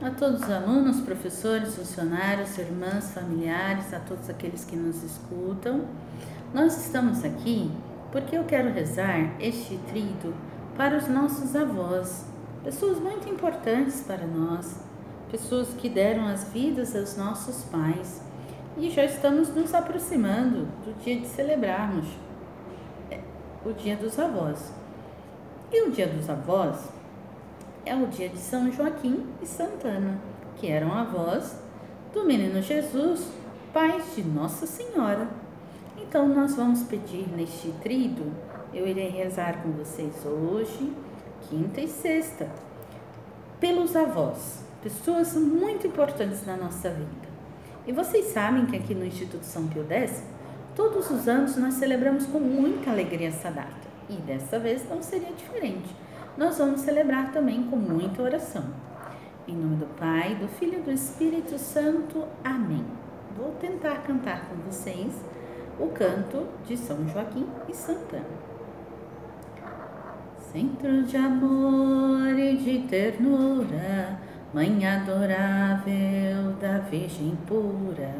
a todos os alunos, professores, funcionários, irmãs, familiares, a todos aqueles que nos escutam. Nós estamos aqui porque eu quero rezar este trido para os nossos avós, pessoas muito importantes para nós, pessoas que deram as vidas aos nossos pais. E já estamos nos aproximando do dia de celebrarmos é, o Dia dos Avós. E o Dia dos Avós é o dia de São Joaquim e Santana, que eram avós do menino Jesus, pais de Nossa Senhora. Então, nós vamos pedir neste trido, eu irei rezar com vocês hoje, quinta e sexta, pelos avós, pessoas muito importantes na nossa vida. E vocês sabem que aqui no Instituto São Pio X, todos os anos nós celebramos com muita alegria essa data. E dessa vez não seria diferente nós vamos celebrar também com muita oração. Em nome do Pai, do Filho e do Espírito Santo. Amém. Vou tentar cantar com vocês o canto de São Joaquim e Santana. Centro de amor e de ternura, Mãe adorável da Virgem pura,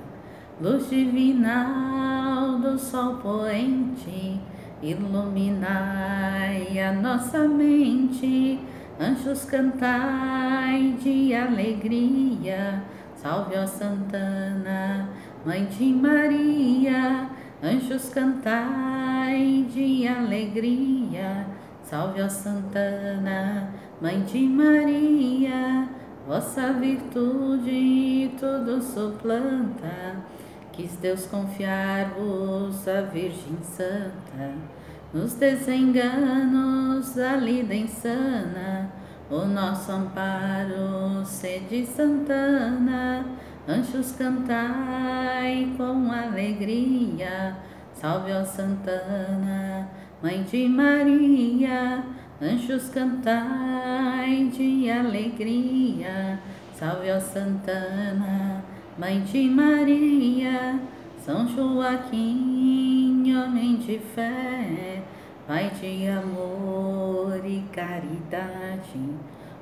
luz divinal do sol poente, Iluminai a nossa mente, anjos cantai de alegria. Salve, ó Santana, Mãe de Maria, anjos cantai de alegria. Salve, ó Santana, Mãe de Maria, vossa virtude tudo suplanta Quis Deus confiar-vos a Virgem Santa, nos desenganos da lida insana, o nosso amparo sede Santana, anjos cantai com alegria, salve ó Santana, Mãe de Maria, anjos cantai de alegria, salve ó Santana, Mãe de Maria, São Joaquim, homem de fé, Pai de amor e caridade,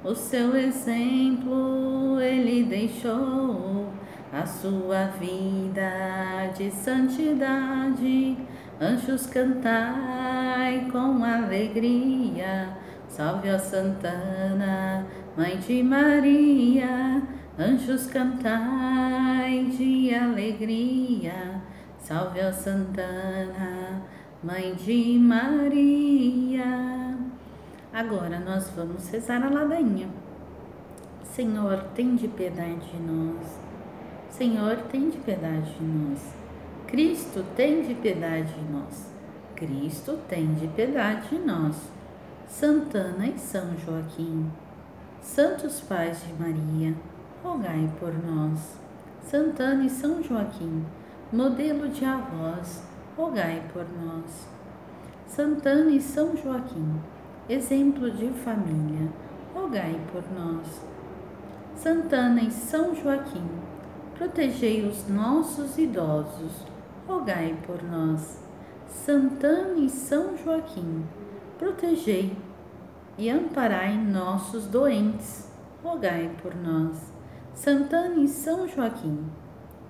o seu exemplo ele deixou, a sua vida de santidade. Anjos cantai com alegria, salve a Santana, Mãe de Maria. Anjos cantai de alegria, salve a Santana, Mãe de Maria. Agora nós vamos rezar a ladainha. Senhor, tem de piedade de nós. Senhor, tem de piedade de nós. Cristo, tem de piedade de nós. Cristo, tem de piedade de nós. Santana e São Joaquim, Santos Pais de Maria, rogai por nós. Santana e São Joaquim, modelo de avós, rogai por nós. Santana e São Joaquim, exemplo de família, rogai por nós. Santana e São Joaquim, protegei os nossos idosos, rogai por nós. Santana e São Joaquim, protegei e amparai nossos doentes, rogai por nós. Santana e São Joaquim,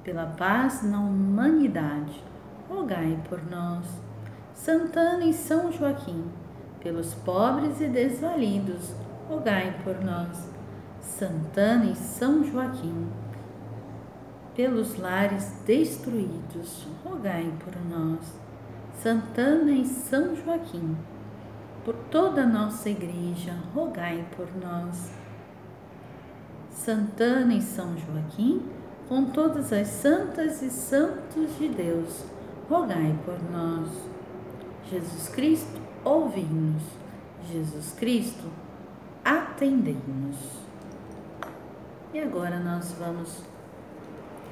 pela paz na humanidade, rogai por nós. Santana e São Joaquim, pelos pobres e desvalidos, rogai por nós. Santana e São Joaquim, pelos lares destruídos, rogai por nós. Santana e São Joaquim, por toda a nossa igreja, rogai por nós. Santana e São Joaquim, com todas as santas e santos de Deus, rogai por nós. Jesus Cristo, ouvi-nos. Jesus Cristo, atendei-nos. E agora nós vamos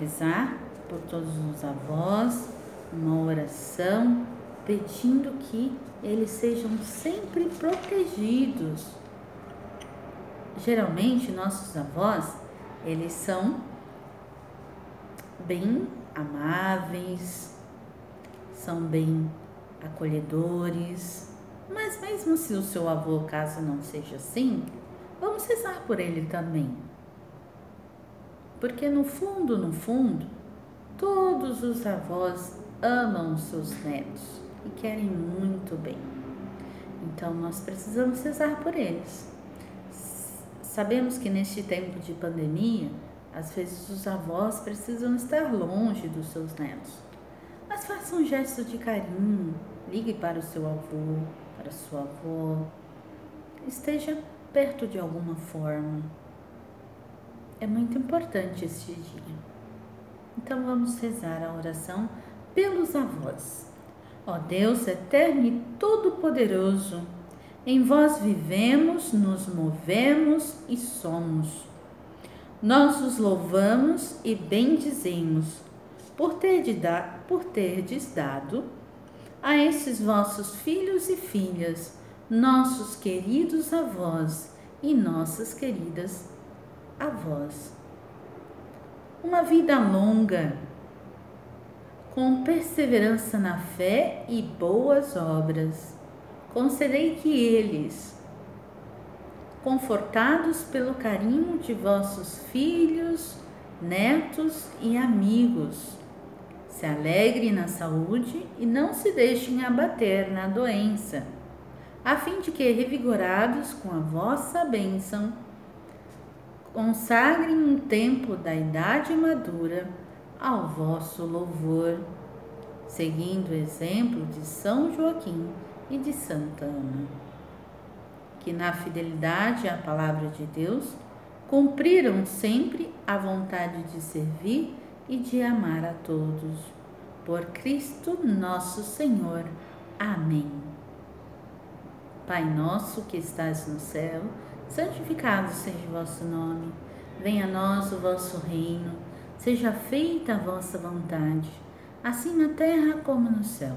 rezar por todos os avós, uma oração pedindo que eles sejam sempre protegidos geralmente nossos avós, eles são bem amáveis, são bem acolhedores, mas mesmo se o seu avô, caso não seja assim, vamos rezar por ele também. Porque no fundo, no fundo, todos os avós amam seus netos e querem muito bem. Então nós precisamos rezar por eles. Sabemos que neste tempo de pandemia, às vezes os avós precisam estar longe dos seus netos. Mas faça um gesto de carinho, ligue para o seu avô, para a sua avó, esteja perto de alguma forma. É muito importante este dia. Então vamos rezar a oração pelos avós. Ó Deus eterno e todo-poderoso, em vós vivemos, nos movemos e somos. Nós os louvamos e bendizemos por, ter da, por terdes dado a esses vossos filhos e filhas, nossos queridos avós e nossas queridas avós. Uma vida longa, com perseverança na fé e boas obras. Concedei que eles, confortados pelo carinho de vossos filhos, netos e amigos, se alegrem na saúde e não se deixem abater na doença, a fim de que, revigorados com a vossa bênção, consagrem um tempo da idade madura ao vosso louvor, seguindo o exemplo de São Joaquim e de Santa Ana, que na fidelidade à palavra de Deus cumpriram sempre a vontade de servir e de amar a todos. Por Cristo nosso Senhor. Amém. Pai nosso que estás no céu, santificado seja o vosso nome. Venha a nós o vosso reino Seja feita a vossa vontade, assim na terra como no céu.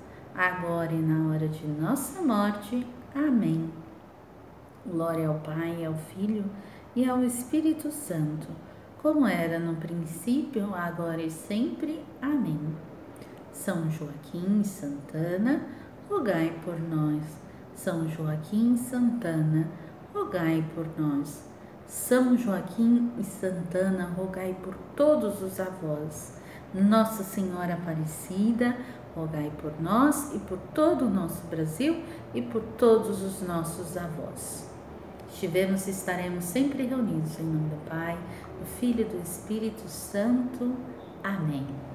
agora e na hora de nossa morte. Amém. Glória ao Pai, ao Filho e ao Espírito Santo, como era no princípio, agora e sempre. Amém. São Joaquim Santana, rogai por nós. São Joaquim Santana, rogai por nós. São Joaquim e Santana, rogai por todos os avós. Nossa Senhora Aparecida, rogai por nós e por todo o nosso Brasil e por todos os nossos avós. Estivemos e estaremos sempre reunidos em nome do Pai, do Filho e do Espírito Santo. Amém.